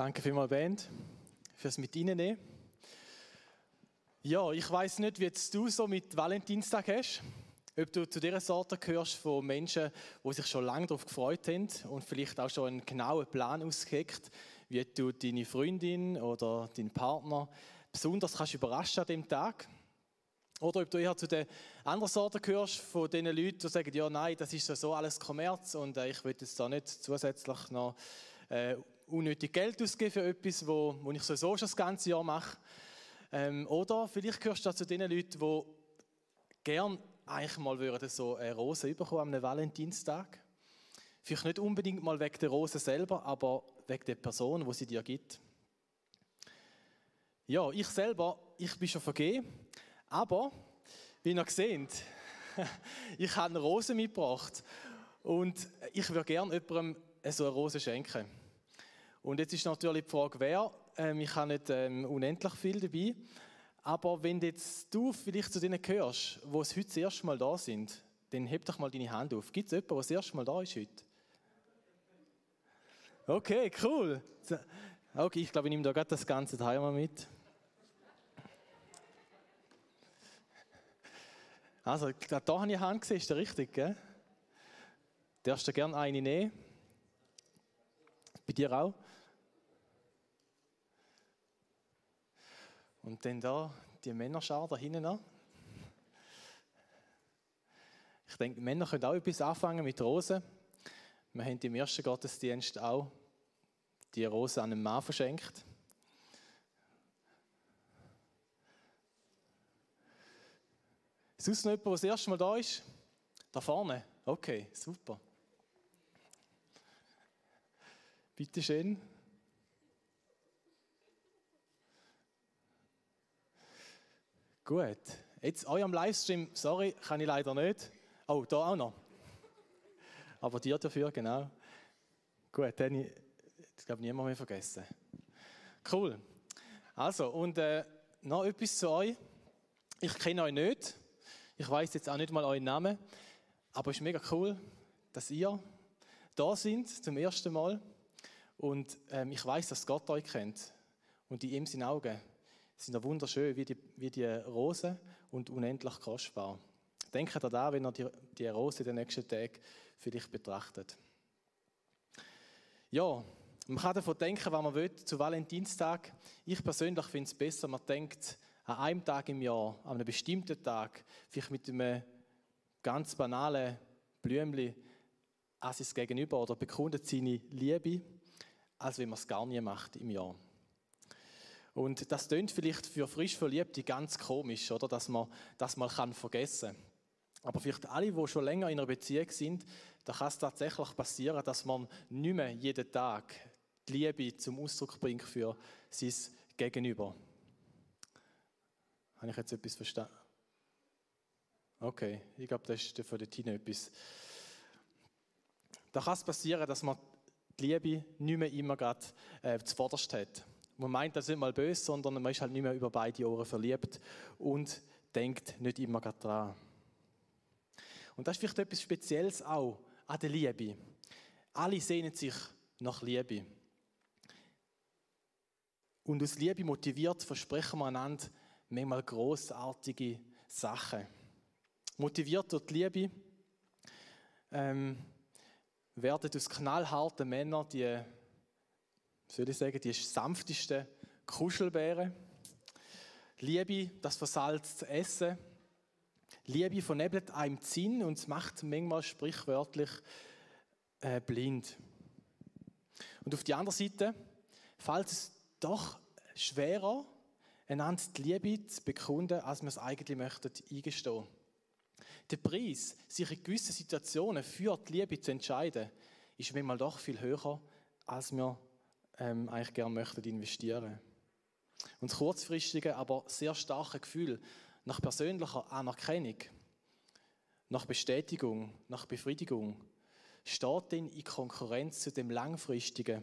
Danke vielmals, Band, fürs mit reinnehmen. Ja, ich weiß nicht, wie du so mit Valentinstag hast. Ob du zu dieser Sorte gehörst von Menschen, die sich schon lange darauf gefreut haben und vielleicht auch schon einen genauen Plan ausgeheckt, wie du deine Freundin oder deinen Partner besonders kannst überraschen an dem Tag. Oder ob du eher zu der anderen Sorte gehörst, von den Leuten, die sagen, ja, nein, das ist so alles Kommerz und äh, ich will jetzt da nicht zusätzlich noch äh, unnötig Geld ausgeben für etwas, wo, wo ich sowieso schon das ganze Jahr mache. Ähm, oder vielleicht gehörst du zu den Leuten, die gern eigentlich mal würden so eine Rose bekommen am Valentinstag. Vielleicht nicht unbedingt mal wegen der Rose selber, aber wegen der Person, wo sie dir gibt. Ja, ich selber, ich bin schon vergeben, aber wie ihr seht, ich habe eine Rose mitgebracht und ich würde gerne jemandem so eine Rose schenken. Und jetzt ist natürlich die Frage, wer. Ähm, ich habe nicht ähm, unendlich viel dabei. Aber wenn jetzt du vielleicht zu denen gehörst, die es heute das erste Mal da sind, dann heb doch mal deine Hand auf. Gibt es jemanden, der das erste Mal da ist heute? Okay, cool. Okay, ich glaube, ich nehme da gerade das ganze Teil mal mit. Also, da habe ich eine Hand gesehen, ist der richtig, gell? Darfst du gerne eine nehmen? Bei dir auch? Und dann da die Männerschar da hinten an. Ich denke, Männer können auch etwas anfangen mit Rosen. Wir haben im ersten Gottesdienst auch die Rose an einen Mann verschenkt. Sonst noch jemand, der das erste Mal da ist? Da vorne? Okay, super. Bitte schön. Gut. Jetzt euch am Livestream, sorry, kann ich leider nicht. Oh, da auch noch. Aber dir dafür, genau. Gut, dann ich, ich glaube niemand mehr vergessen. Cool. Also, und äh, noch etwas zu euch. Ich kenne euch nicht. Ich weiß jetzt auch nicht mal euren Namen. Aber es ist mega cool, dass ihr da sind zum ersten Mal. Und ähm, ich weiß, dass Gott euch kennt. Und in ihm sind Augen sind ja wunderschön wie die, wie die Rosen und unendlich kostbar. Denkt daran, wenn ihr die, die Rose den nächsten Tag für dich betrachtet. Ja, man kann davon denken, was man will, zu Valentinstag. Ich persönlich finde es besser, man denkt an einem Tag im Jahr, an einem bestimmten Tag, vielleicht mit einem ganz banalen Blümchen an sein Gegenüber oder bekundet seine Liebe, als wenn man es gar nie macht im Jahr. Und das klingt vielleicht für frisch Verliebte ganz komisch, oder? Dass man das mal kann vergessen kann. Aber vielleicht alle, die schon länger in einer Beziehung sind, da kann es tatsächlich passieren, dass man nicht mehr jeden Tag die Liebe zum Ausdruck bringt für sein Gegenüber. Habe ich jetzt etwas verstanden? Okay, ich glaube, das ist für die Tina etwas. Da kann es passieren, dass man die Liebe nicht mehr immer gerade äh, zuvorderst hat. Man meint das nicht mal böse, sondern man ist halt nicht mehr über beide Ohren verliebt und denkt nicht immer dran. Und das ist vielleicht etwas Spezielles auch an der Liebe. Alle sehnen sich nach Liebe. Und aus Liebe motiviert versprechen wir einander manchmal großartige Sachen. Motiviert durch die Liebe ähm, werden aus knallharten Männern die soll ich sagen, die sanftesten Kuschelbären. Liebe, das versalzte Essen. Liebe vernebelt einem die Sinn und macht manchmal sprichwörtlich äh, blind. Und auf die andere Seite fällt es doch schwerer, einander die Liebe zu bekunden, als wir es eigentlich möchten eingestehen. Der Preis, sich in gewissen Situationen für die Liebe zu entscheiden, ist manchmal doch viel höher, als wir ähm, eigentlich gerne möchten investieren. Und das kurzfristige, aber sehr starke Gefühl nach persönlicher Anerkennung, nach Bestätigung, nach Befriedigung, steht dann in Konkurrenz zu dem langfristigen,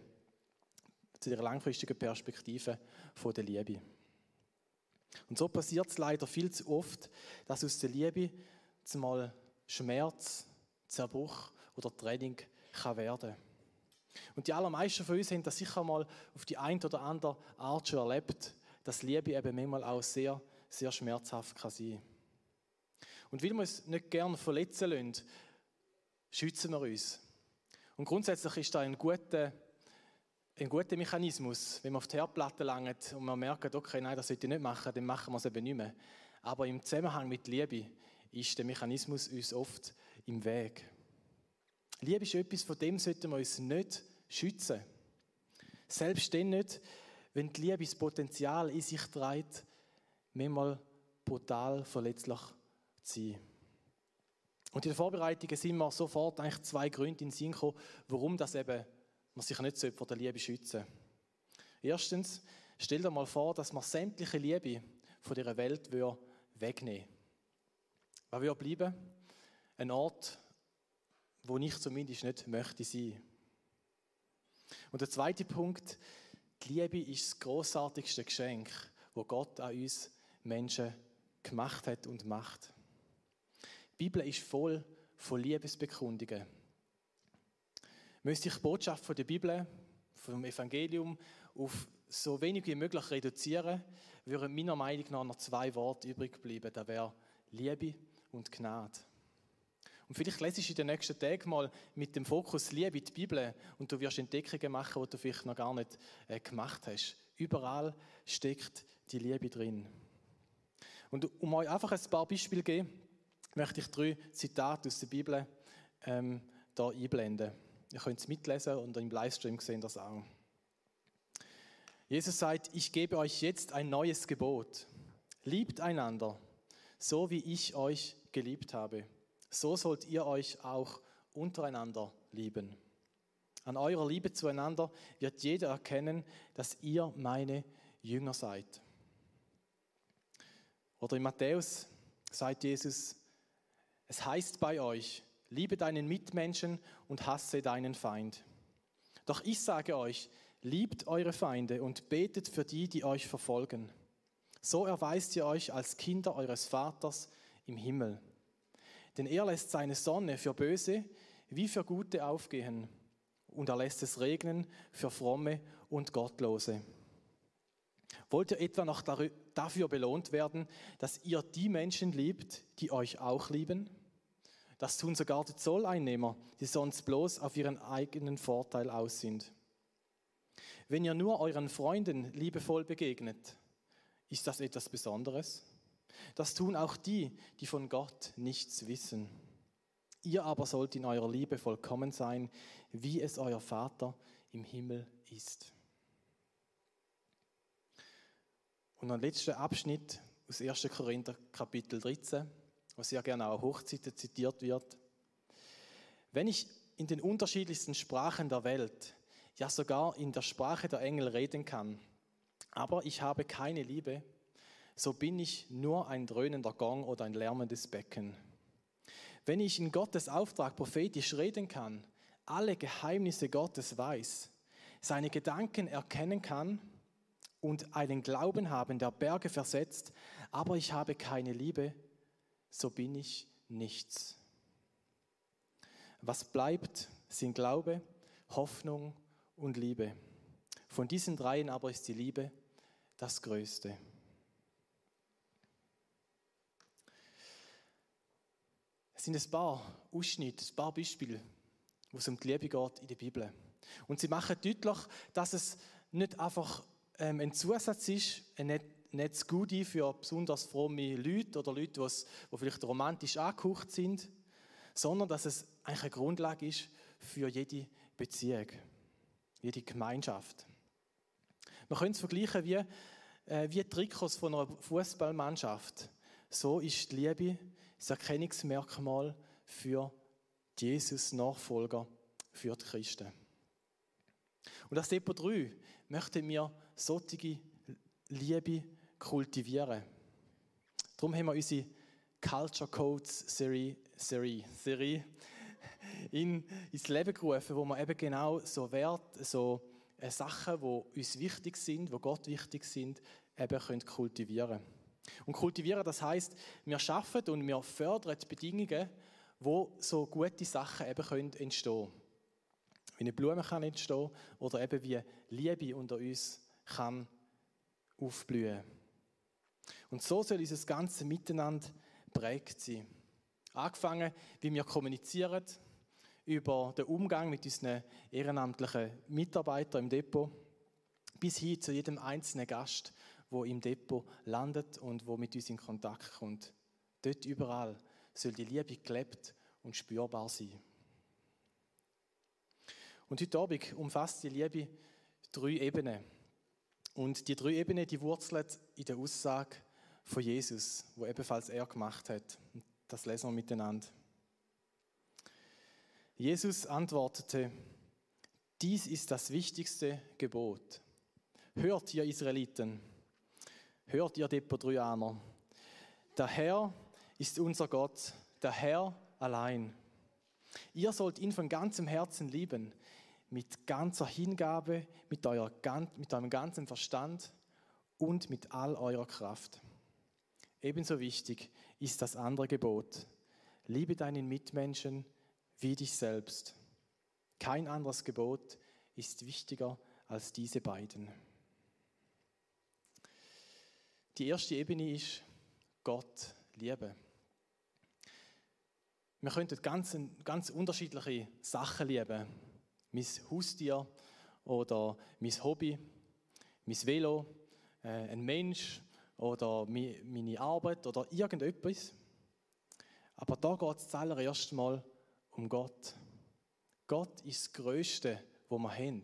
zu der langfristigen Perspektive von der Liebe. Und so passiert es leider viel zu oft, dass aus der Liebe zumal Schmerz, Zerbruch oder Trennung kann werden. Und die allermeisten von uns haben das sicher mal auf die eine oder andere Art schon erlebt, dass Liebe eben manchmal auch sehr, sehr schmerzhaft kann sein. Und weil wir uns nicht gerne verletzen lassen, schützen wir uns. Und grundsätzlich ist da ein guter, ein guter Mechanismus, wenn man auf die Herdplatte langt und man merkt, okay, nein, das sollte ich nicht machen, dann machen wir es eben nicht mehr. Aber im Zusammenhang mit Liebe ist der Mechanismus uns oft im Weg. Liebe ist etwas, von dem sollten wir uns nicht schützen. Selbst dann nicht, wenn die Liebe das Potenzial in sich trägt, manchmal brutal verletzlich zu sein. Und in den Vorbereitungen sind mir sofort eigentlich zwei Gründe in den Sinn gekommen, warum das eben man sich nicht vor der Liebe schützen sollte. Erstens, stell dir mal vor, dass man sämtliche Liebe von dieser Welt wegnehmen würde. Was würde bleiben? Ein Ort, wo ich zumindest nicht möchte sein. Und der zweite Punkt, die Liebe ist das großartigste Geschenk, wo Gott an uns Menschen gemacht hat und macht. Die Bibel ist voll von Liebesbekundungen. Müsste ich die Botschaft von der Bibel, vom Evangelium, auf so wenig wie möglich reduzieren, würden meiner Meinung nach noch zwei Worte übrig bleiben. Das wäre Liebe und Gnade. Und vielleicht lesest du in den nächsten Tagen mal mit dem Fokus Liebe die Bibel und du wirst Entdeckungen machen, die du vielleicht noch gar nicht äh, gemacht hast. Überall steckt die Liebe drin. Und um euch einfach ein paar Beispiele zu geben, möchte ich drei Zitate aus der Bibel ähm, da einblenden. Ihr könnt es mitlesen und im Livestream sehen das auch. Jesus sagt, ich gebe euch jetzt ein neues Gebot. Liebt einander, so wie ich euch geliebt habe so sollt ihr euch auch untereinander lieben. An eurer Liebe zueinander wird jeder erkennen, dass ihr meine Jünger seid. Oder in Matthäus sagt Jesus, es heißt bei euch, liebe deinen Mitmenschen und hasse deinen Feind. Doch ich sage euch, liebt eure Feinde und betet für die, die euch verfolgen. So erweist ihr euch als Kinder eures Vaters im Himmel. Denn er lässt seine Sonne für Böse wie für Gute aufgehen und er lässt es regnen für Fromme und Gottlose. Wollt ihr etwa noch dafür belohnt werden, dass ihr die Menschen liebt, die euch auch lieben? Das tun sogar die Zolleinnehmer, die sonst bloß auf ihren eigenen Vorteil aus sind. Wenn ihr nur euren Freunden liebevoll begegnet, ist das etwas Besonderes? Das tun auch die, die von Gott nichts wissen. Ihr aber sollt in eurer Liebe vollkommen sein, wie es euer Vater im Himmel ist. Und ein letzter Abschnitt aus 1. Korinther Kapitel 13, wo sehr gerne auch Hochzeiten zitiert wird. Wenn ich in den unterschiedlichsten Sprachen der Welt, ja sogar in der Sprache der Engel reden kann, aber ich habe keine Liebe, so bin ich nur ein dröhnender Gong oder ein lärmendes Becken. Wenn ich in Gottes Auftrag prophetisch reden kann, alle Geheimnisse Gottes weiß, seine Gedanken erkennen kann und einen Glauben haben, der Berge versetzt, aber ich habe keine Liebe, so bin ich nichts. Was bleibt, sind Glaube, Hoffnung und Liebe. Von diesen dreien aber ist die Liebe das Größte. Sind ein paar Ausschnitte, ein paar Beispiele, wo es um die Liebe geht in der Bibel. Und sie machen deutlich, dass es nicht einfach ähm, ein Zusatz ist, ein nettes Goodie für besonders fromme Leute oder Leute, die vielleicht romantisch angehaucht sind, sondern dass es eigentlich eine Grundlage ist für jede Beziehung, jede Gemeinschaft. Man könnte es vergleichen wie, äh, wie Trikots von einer Fußballmannschaft. So ist die Liebe das Erkennungsmerkmal für Jesus-Nachfolger, für die Christen. Und als Depot 3 möchten wir solche Liebe kultivieren. Darum haben wir unsere Culture Codes Serie, Serie, Serie in, ins Leben gerufen, wo wir eben genau so Wert, so äh, Sachen, die uns wichtig sind, die Gott wichtig sind, eben können kultivieren können. Und kultivieren, das heißt, wir schaffen und wir fördern Bedingungen, wo so gute Sachen eben können entstehen. wie eine Blume kann entstehen oder eben wie Liebe unter uns kann aufblühen. Und so soll unser ganze Miteinander prägt sein. Angefangen, wie wir kommunizieren, über den Umgang mit unseren ehrenamtlichen Mitarbeitern im Depot, bis hin zu jedem einzelnen Gast, wo im Depot landet und wo mit uns in Kontakt kommt. Dort überall soll die Liebe gelebt und spürbar sein. Und heute Abend umfasst die Liebe drei Ebenen. Und die drei Ebenen, die wurzeln in der Aussage von Jesus, wo ebenfalls er gemacht hat. Das lesen wir miteinander. Jesus antwortete, dies ist das wichtigste Gebot. Hört ihr Israeliten, hört ihr Depodruaner, der Herr ist unser Gott, der Herr allein. Ihr sollt ihn von ganzem Herzen lieben, mit ganzer Hingabe, mit, euer, mit eurem ganzen Verstand und mit all eurer Kraft. Ebenso wichtig ist das andere Gebot. Liebe deinen Mitmenschen wie dich selbst. Kein anderes Gebot ist wichtiger als diese beiden. Die erste Ebene ist Gott lieben. Wir könnten ganz, ganz unterschiedliche Sachen lieben. Mein Haustier oder mein Hobby, mein Velo, äh, ein Mensch oder meine Arbeit oder irgendetwas. Aber da geht es zuallererst mal um Gott. Gott ist das Größte, wo wir haben.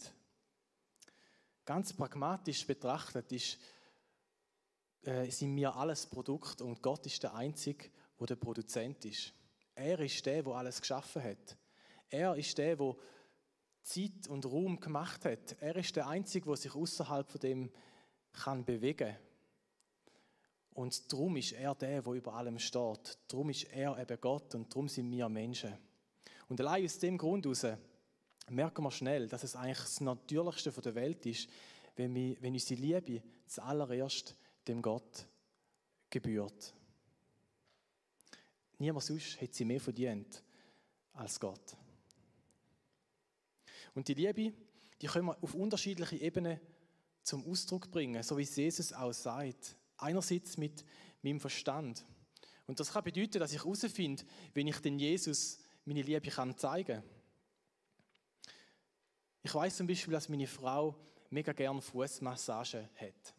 Ganz pragmatisch betrachtet ist, äh, sind wir alles Produkt und Gott ist der Einzige, wo der Produzent ist. Er ist der, wo alles geschaffen hat. Er ist der, wo Zeit und Raum gemacht hat. Er ist der Einzige, der sich außerhalb von dem kann bewegen. Und darum ist er der, der über allem steht. Darum ist er eben Gott und darum sind wir Menschen. Und allein aus dem Grund heraus merken wir schnell, dass es eigentlich das Natürlichste der Welt ist, wenn, wir, wenn unsere Liebe zuallererst dem Gott gebührt. Niemand sonst hat sie mehr verdient als Gott. Und die Liebe, die können wir auf unterschiedliche Ebenen zum Ausdruck bringen, so wie Jesus auch sagt. Einerseits mit meinem Verstand. Und das kann bedeuten, dass ich herausfinde, wenn ich den Jesus meine Liebe kann zeigen kann. Ich weiß zum Beispiel, dass meine Frau mega gerne Fußmassage hat.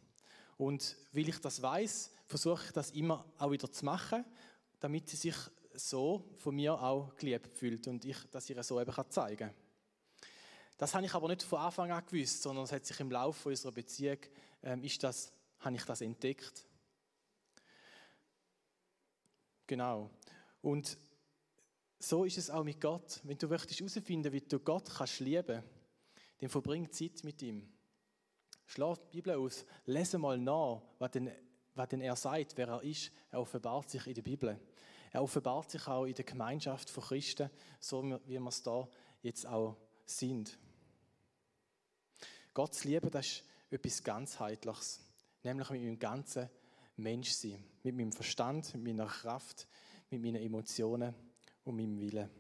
Und weil ich das weiß, versuche ich das immer auch wieder zu machen, damit sie sich so von mir auch geliebt fühlt und ich das ihr so eben zeigen kann. Das habe ich aber nicht von Anfang an gewusst, sondern es hat sich im Laufe unserer Beziehung ähm, ist das, habe ich das entdeckt. Genau. Und so ist es auch mit Gott. Wenn du möchtest herausfinden, wie du Gott kannst lieben, dann verbring Zeit mit ihm. Schlaf die Bibel aus, lese mal nach, was denn, was denn er sagt, wer er ist. Er offenbart sich in der Bibel. Er offenbart sich auch in der Gemeinschaft von Christen, so wie wir es da jetzt auch sind. Gott zu lieben, das ist etwas ganzheitliches, nämlich mit meinem ganzen Menschsein, mit meinem Verstand, mit meiner Kraft, mit meinen Emotionen und meinem Willen.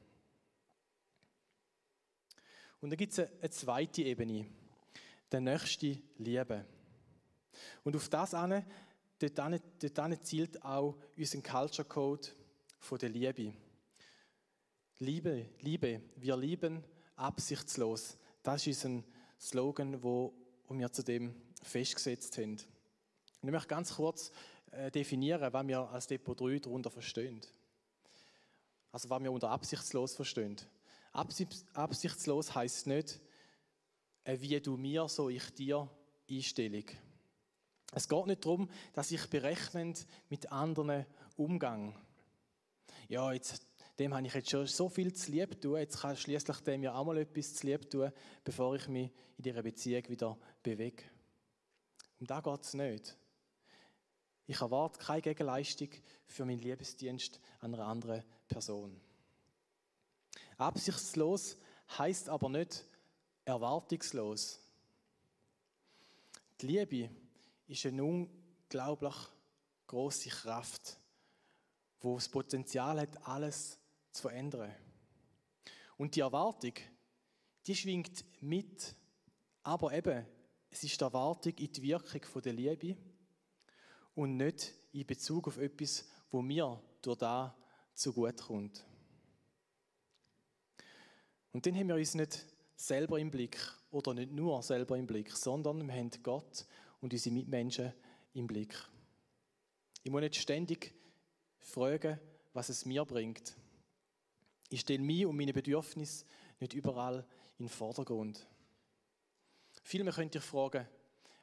Und dann gibt es eine zweite Ebene, der nächste Liebe. Und auf das an, dort, an, zielt auch unser Culture Code von der Liebe. Liebe, Liebe, wir lieben absichtslos. Das ist unser Slogan, wo wir zu dem festgesetzt haben. Ich möchte ganz kurz äh, definieren, was wir als Depot 3 darunter verstehen. Also was wir unter absichtslos verstehen. Absichtslos heißt nicht, wie du mir, so ich dir Einstellung. Es geht nicht darum, dass ich berechnend mit anderen umgang. Ja, jetzt, dem habe ich jetzt schon so viel zu lieb tun, jetzt kann schließlich dem ja auch mal etwas zu lieb tun, bevor ich mich in dieser Beziehung wieder bewege. Um da geht es nicht. Ich erwarte keine Gegenleistung für meinen Liebesdienst an einer anderen Person. Absichtslos heißt aber nicht erwartungslos. Die Liebe ist eine unglaublich große Kraft, wo das Potenzial hat, alles zu verändern. Und die Erwartung, die schwingt mit, aber eben, es ist die Erwartung in die Wirkung der Liebe und nicht in Bezug auf etwas, wo mir durch da zugute kommt. Und dann haben wir uns nicht selber im Blick oder nicht nur selber im Blick, sondern wir haben Gott und unsere Mitmenschen im Blick. Ich muss nicht ständig fragen, was es mir bringt. Ich stelle mich und meine Bedürfnisse nicht überall in den Vordergrund. Vielmehr könnt ihr fragen,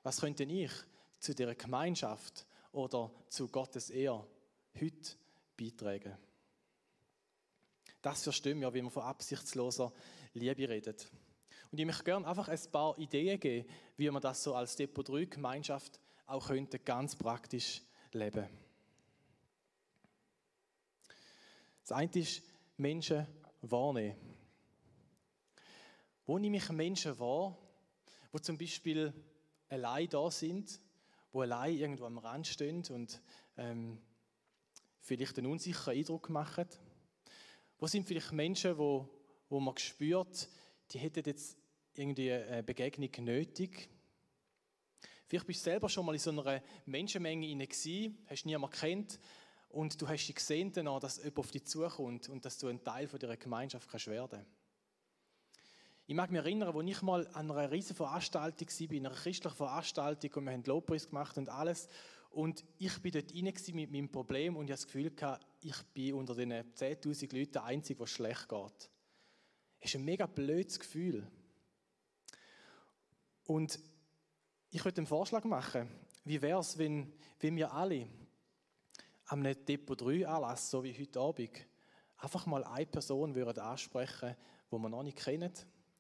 was könnte ich zu dieser Gemeinschaft oder zu Gottes Ehr heute beitragen? Das verstehen wir, wie man von absichtsloser Liebe redet. Und ich möchte gerne einfach ein paar Ideen geben, wie man das so als Depot 3 Gemeinschaft auch könnte ganz praktisch leben. Das eine ist Menschen wahrnehmen. Wo nehme ich Menschen wahr, wo zum Beispiel allein da sind, wo allein irgendwo am Rand stehen und ähm, vielleicht einen unsicheren Eindruck machen? Wo sind vielleicht Menschen, wo, wo man spürt, die hätten jetzt irgendwie eine Begegnung nötig? Vielleicht bist du selber schon mal in so einer Menschenmenge hinein hast niemanden kennt und du hast dich gesehen, dass jemand auf dich zukommt und dass du ein Teil von dieser Gemeinschaft kannst werden Ich mag mich erinnern, als ich mal an einer riesen Veranstaltung war, einer christlichen Veranstaltung und wir haben Lobpreis gemacht und alles und ich bin dort rein mit meinem Problem und ich hatte das Gefühl, ich bin unter den 10'000 Leuten der Einzige, was schlecht geht. Es ist ein mega blödes Gefühl. Und ich würde einen Vorschlag machen. Wie wäre es, wenn, wenn wir alle am Depot 3 Anlass, so wie heute Abend, einfach mal eine Person würden ansprechen, die wir noch nicht kennen,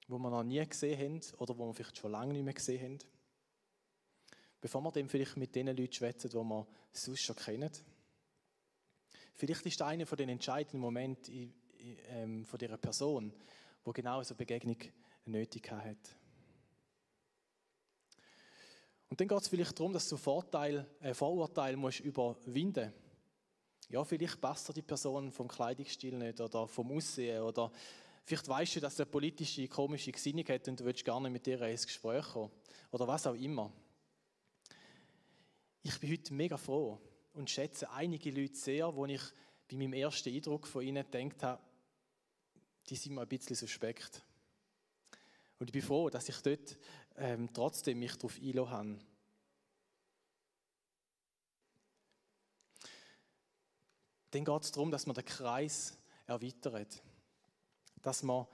die wir noch nie gesehen haben oder die wir vielleicht schon lange nicht mehr gesehen haben. Bevor wir dann vielleicht mit den Leuten schwätzen, die wir sonst schon kennen. Vielleicht ist einer von den entscheidenden Momenten ähm, von dieser Person, wo genau so eine Begegnung nötig hat. Und dann geht es vielleicht darum, dass du Vorteil, äh, Vorurteile musst überwinden musst ja, vielleicht passt dir die Person vom Kleidungsstil nicht oder vom Aussehen oder vielleicht weißt du, dass er politische, komische Gesinnung hat und du willst gar mit ihr ins Gespräch kommen oder was auch immer. Ich bin heute mega froh und schätze einige Leute sehr, wo ich bei meinem ersten Eindruck von ihnen gedacht habe, die sind mir ein bisschen suspekt. Und ich bin froh, dass ich dort ähm, trotzdem mich darauf einlassen habe. dann geht es darum, dass man den Kreis erweitert. Dass man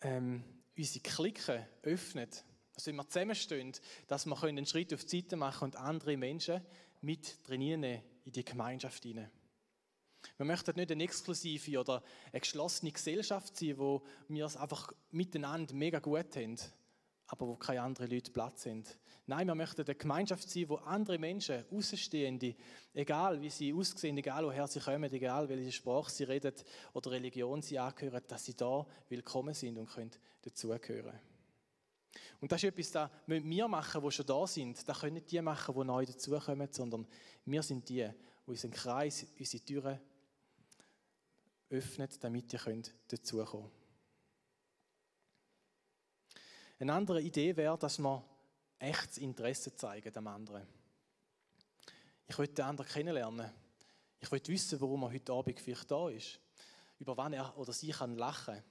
ähm, unsere Klicken öffnet. Also wenn wir zusammenstehen, dass wir einen Schritt auf die Seite machen und andere Menschen mit trainieren in die Gemeinschaft hinein. Wir möchten nicht eine exklusive oder eine geschlossene Gesellschaft sein, wo wir es einfach miteinander mega gut haben, aber wo keine anderen Leute Platz sind. Nein, wir möchten eine Gemeinschaft sein, wo andere Menschen, Außenstehende, egal wie sie aussehen, egal woher sie kommen, egal welche Sprache sie reden oder Religion sie angehören, dass sie da willkommen sind und können dazugehören. Und das ist etwas, das müssen wir machen, die schon da sind. Das können nicht die machen, die neu dazukommen, sondern wir sind die, die unseren Kreis, unsere Türen öffnen, damit ihr dazukommen könnt. Eine andere Idee wäre, dass man echtes Interesse zeigen am anderen. Ich möchte den anderen kennenlernen. Ich möchte wissen, warum er heute Abend vielleicht da ist. Über wann er oder sie kann lachen.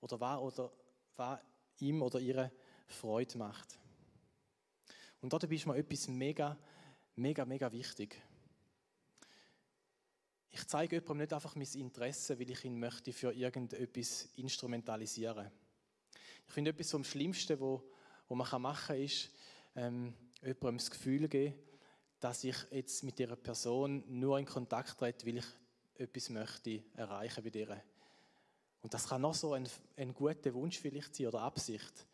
Oder was, oder was ihm oder ihre Freude macht. Und dabei ist mir etwas mega, mega, mega wichtig. Ich zeige jemandem nicht einfach mein Interesse, weil ich ihn möchte für irgendetwas instrumentalisieren. Ich finde etwas vom Schlimmsten, wo man machen kann, ist, ähm, jemandem das Gefühl geben, dass ich jetzt mit dieser Person nur in Kontakt trete, weil ich etwas möchte erreichen bei dir. Und das kann noch so ein, ein guter Wunsch vielleicht sein oder Absicht.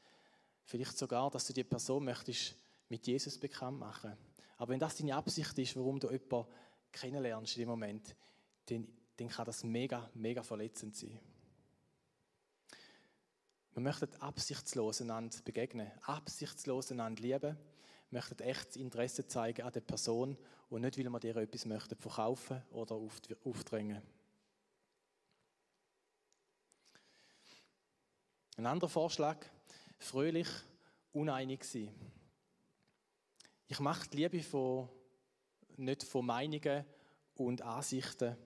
Vielleicht sogar, dass du die Person möchtest mit Jesus bekannt machen. Aber wenn das deine Absicht ist, warum du jemanden kennenlernst in dem Moment, dann, dann kann das mega, mega verletzend sein. Wir möchten absichtslos einander begegnen, absichtslos einander lieben, möchten echtes Interesse zeigen an der Person und nicht, weil wir dir etwas möchten verkaufen oder aufdrängen. Ein anderer Vorschlag, fröhlich, uneinig sein. Ich mache die Liebe von, nicht von Meinungen und Ansichten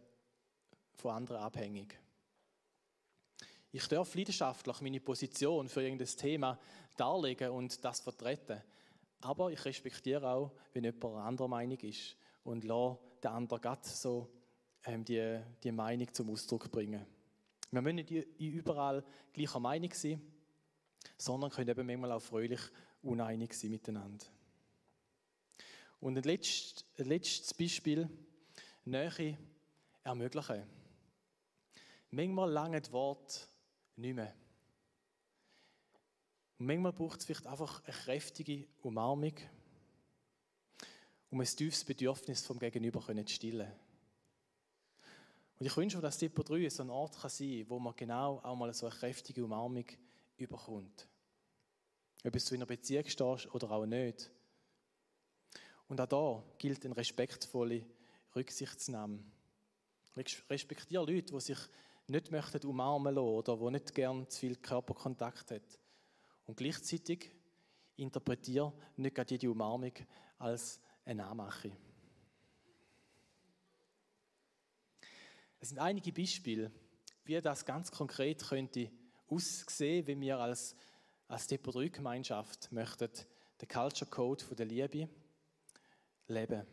von anderen abhängig. Ich darf leidenschaftlich meine Position für irgendein Thema darlegen und das vertreten. Aber ich respektiere auch, wenn jemand anderer Meinung ist und lasse den anderen gerade so ähm, die, die Meinung zum Ausdruck bringen. Wir müssen nicht überall gleicher Meinung sein, sondern können eben manchmal auch fröhlich uneinig sein miteinander. Und ein letztes, letztes Beispiel, Nähe ermöglichen. Manchmal lange Wort nicht mehr. Und manchmal braucht es vielleicht einfach eine kräftige Umarmung, um ein tiefes Bedürfnis vom Gegenüber zu stillen. Und ich wünsche mir, dass Depot 3 so ein Ort kann sein kann, wo man genau auch mal so eine kräftige Umarmung überkommt. Ob es zu einer Beziehung stehst oder auch nicht. Und auch da gilt eine respektvolle Rücksichtnahme. Respektiere Leute, die sich nicht möchten umarmen lassen oder die nicht gern zu viel Körperkontakt haben. Und gleichzeitig interpretiere nicht gerade jede Umarmung als eine Anmache. Es sind einige Beispiele, wie das ganz konkret könnte aussehen, wenn wir als, als Depot 3 Gemeinschaft möchten den Culture Code der Liebe leben.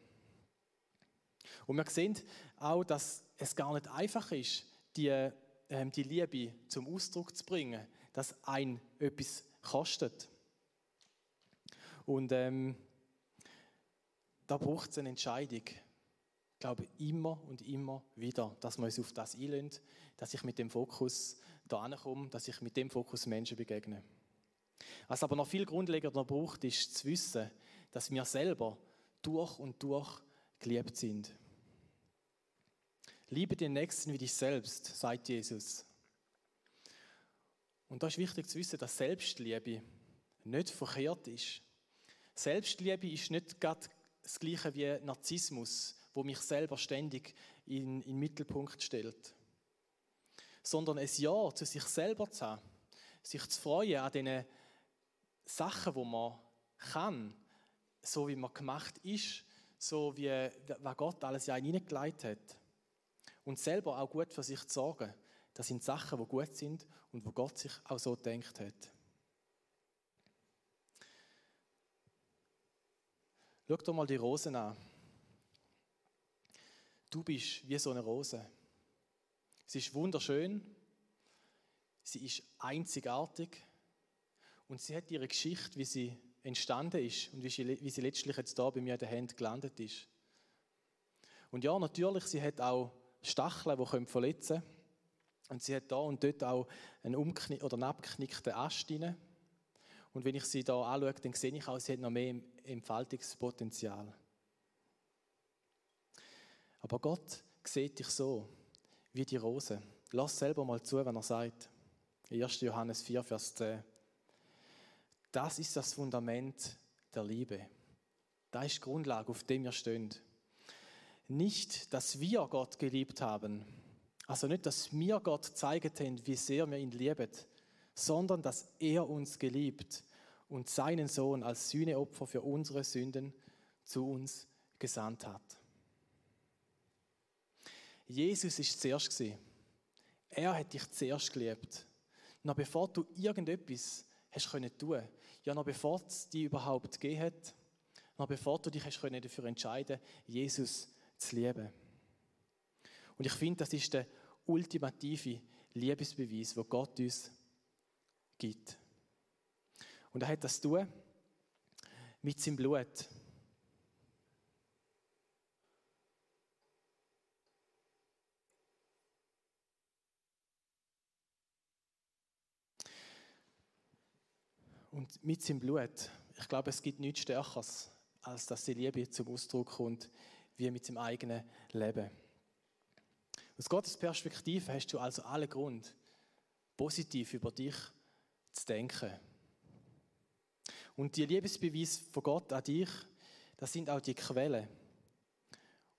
Und wir sehen auch, dass es gar nicht einfach ist, die, ähm, die Liebe zum Ausdruck zu bringen, dass ein etwas kostet. Und ähm, da braucht es eine Entscheidung. Ich glaube, immer und immer wieder, dass wir uns auf das einlösen, dass ich mit dem Fokus da ankomme, dass ich mit dem Fokus Menschen begegne. Was aber noch viel grundlegender braucht, ist zu wissen, dass wir selber durch und durch geliebt sind. Liebe den Nächsten wie dich selbst, sagt Jesus. Und da ist wichtig zu wissen, dass Selbstliebe nicht verkehrt ist. Selbstliebe ist nicht gerade das Gleiche wie Narzissmus, wo mich selber ständig in, den Mittelpunkt stellt. Sondern ein Ja zu sich selber zu haben, sich zu freuen an den Sachen, wo man kann, so wie man gemacht ist, so wie was Gott alles ja hineingelegt hat und selber auch gut für sich zu sorgen. Das sind Sachen, die gut sind und wo Gott sich auch so denkt hat. Schau doch mal die Rosen an. Du bist wie so eine Rose. Sie ist wunderschön, sie ist einzigartig und sie hat ihre Geschichte, wie sie entstanden ist und wie sie, wie sie letztlich jetzt da bei mir in der Hand gelandet ist. Und ja, natürlich, sie hat auch Stacheln, die verletzen können. Und sie hat da und dort auch einen, umknick oder abgeknickten Ast drin. Und wenn ich sie da anschaue, dann sehe ich auch, sie hat noch mehr Entfaltungspotenzial. Aber Gott sieht dich so, wie die Rose. Lass selber mal zu, wenn er sagt, 1. Johannes 4, Vers 10. Das ist das Fundament der Liebe. Das ist die Grundlage, auf dem wir stehen. Nicht, dass wir Gott geliebt haben, also nicht, dass wir Gott zeigen haben, wie sehr wir ihn lieben, sondern dass er uns geliebt und seinen Sohn als Sühneopfer für unsere Sünden zu uns gesandt hat. Jesus ist zuerst. Er hat dich zuerst geliebt. Noch bevor du irgendetwas hast können tun, ja noch bevor es dich überhaupt gegeben hat, noch bevor du dich hast können dafür entscheiden, Jesus zu lieben. Und ich finde, das ist der ultimative Liebesbeweis, wo Gott uns gibt. Und er hat das tun mit seinem Blut. Und mit seinem Blut, ich glaube, es gibt nichts Stärkeres, als dass die Liebe zum Ausdruck kommt, wie mit seinem eigenen Leben. Aus Gottes Perspektive hast du also alle Grund, positiv über dich zu denken. Und die Liebesbeweise von Gott an dich, das sind auch die Quellen,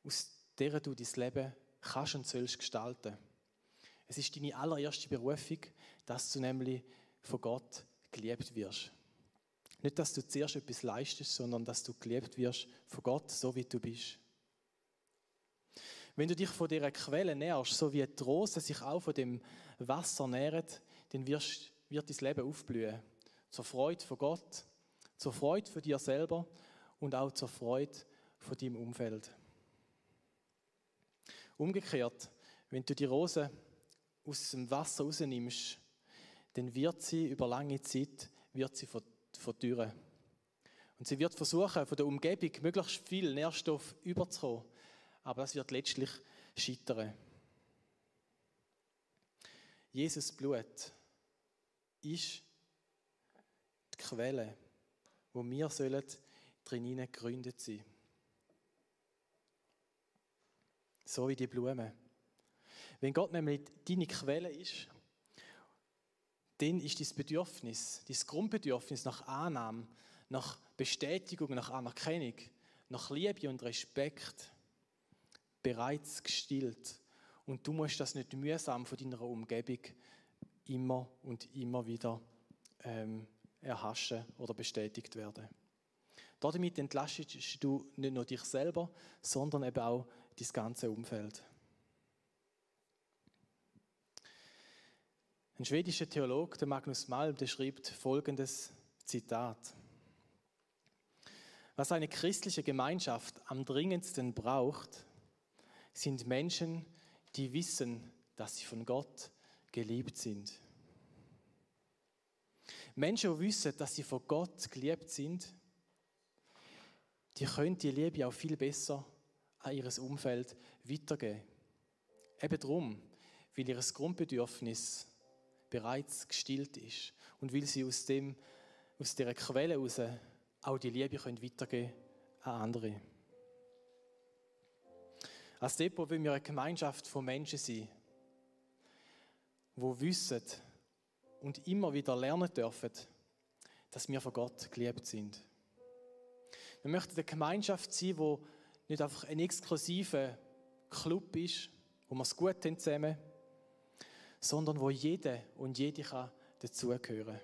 aus deren du dein Leben kannst und sollst gestalten. Es ist deine allererste Berufung, dass du nämlich von Gott geliebt wirst. Nicht, dass du zuerst etwas leistest, sondern dass du geliebt wirst von Gott, so wie du bist. Wenn du dich von dieser Quelle näherst, so wie die Rose sich auch von dem Wasser nährt, dann wirst, wird dein Leben aufblühen. Zur Freude von Gott, zur Freude von dir selber und auch zur Freude von deinem Umfeld. Umgekehrt, wenn du die Rose aus dem Wasser rausnimmst, dann wird sie über lange Zeit wird sie verdürren. Und sie wird versuchen, von der Umgebung möglichst viel Nährstoff überzukommen. Aber das wird letztlich scheitern. Jesus Blut ist die Quelle, wo wir sollen drin gegründet sein. So wie die Blumen. Wenn Gott nämlich deine Quelle ist, dann ist dein Bedürfnis, dein Grundbedürfnis nach Annahme, nach Bestätigung, nach Anerkennung, nach Liebe und Respekt bereits gestillt. Und du musst das nicht mühsam von deiner Umgebung immer und immer wieder ähm, erhaschen oder bestätigt werden. Damit entlastest du nicht nur dich selber, sondern eben auch dein ganze Umfeld. Ein schwedischer Theologe, der Magnus Malm, der schreibt folgendes Zitat. Was eine christliche Gemeinschaft am dringendsten braucht, sind Menschen, die wissen, dass sie von Gott geliebt sind. Menschen, die wissen, dass sie von Gott geliebt sind, die können die Liebe auch viel besser an ihr Umfeld weitergeben. Eben darum, weil ihr Grundbedürfnis bereits gestillt ist und weil sie aus, dem, aus dieser Quelle heraus auch die Liebe können weitergeben an andere. Als Depot will wir eine Gemeinschaft von Menschen sein, die wissen und immer wieder lernen dürfen, dass wir von Gott geliebt sind. Wir möchten eine Gemeinschaft sein, die nicht einfach ein exklusiver Club ist, wo wir es gut haben zusammen, sondern wo jeder und jede kann dazugehören.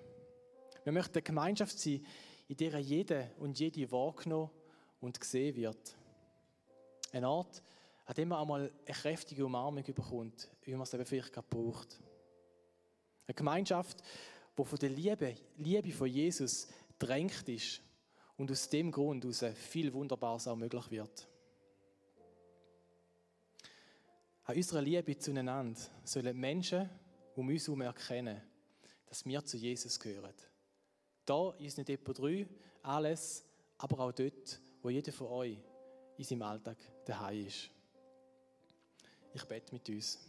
Wir möchten eine Gemeinschaft sein, in der jeder und jede wahrgenommen und gesehen wird. Ein Ort, an dem man einmal eine kräftige Umarmung bekommt, wie man es eben vielleicht gerade braucht. Eine Gemeinschaft, die von der Liebe, Liebe von Jesus drängt ist und aus dem Grund aus viel Wunderbares auch möglich wird. An unserer Liebe zueinander sollen Menschen um uns herum erkennen, dass wir zu Jesus gehören. Da ist nicht Depot 3 alles, aber auch dort, wo jeder von euch in seinem Alltag daheim ist. Ich bete mit uns.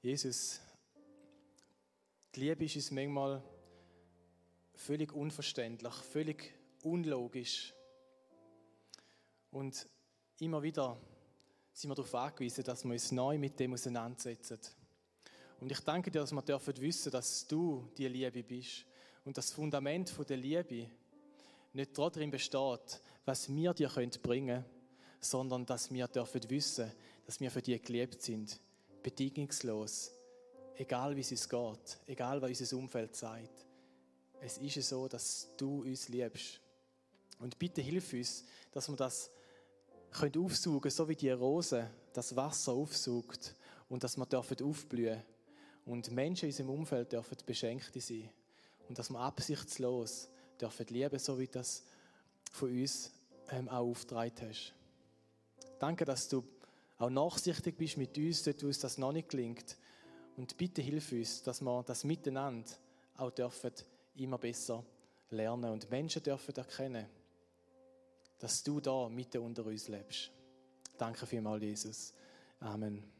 Jesus, die Liebe ist uns manchmal völlig unverständlich, völlig unlogisch. Und immer wieder sind wir darauf angewiesen, dass wir uns neu mit dem auseinandersetzen. Und ich danke dir, dass wir dürfen wissen, dass du die Liebe bist. Und das Fundament der Liebe nicht darin besteht, was wir dir bringen können, sondern dass wir dürfen wissen, dass wir für dich geliebt sind. Bedingungslos. Egal wie es uns geht, egal was unser Umfeld sagt. Es ist so, dass du uns liebst. Und bitte hilf uns, dass wir das können aufsaugen, so wie die Rose das Wasser aufsaugt und dass wir dürfen aufblühen und Menschen in unserem Umfeld dürfen beschenkt sein und dass wir absichtslos dürfen lieben, so wie das von uns ähm, auch aufgetragen hast. Danke, dass du auch nachsichtig bist mit uns, dort wo uns das noch nicht gelingt. Und bitte hilf uns, dass wir das miteinander auch dürfen immer besser lernen und Menschen dürfen erkennen, dass du da mitten unter uns lebst. Danke vielmals, Jesus. Amen.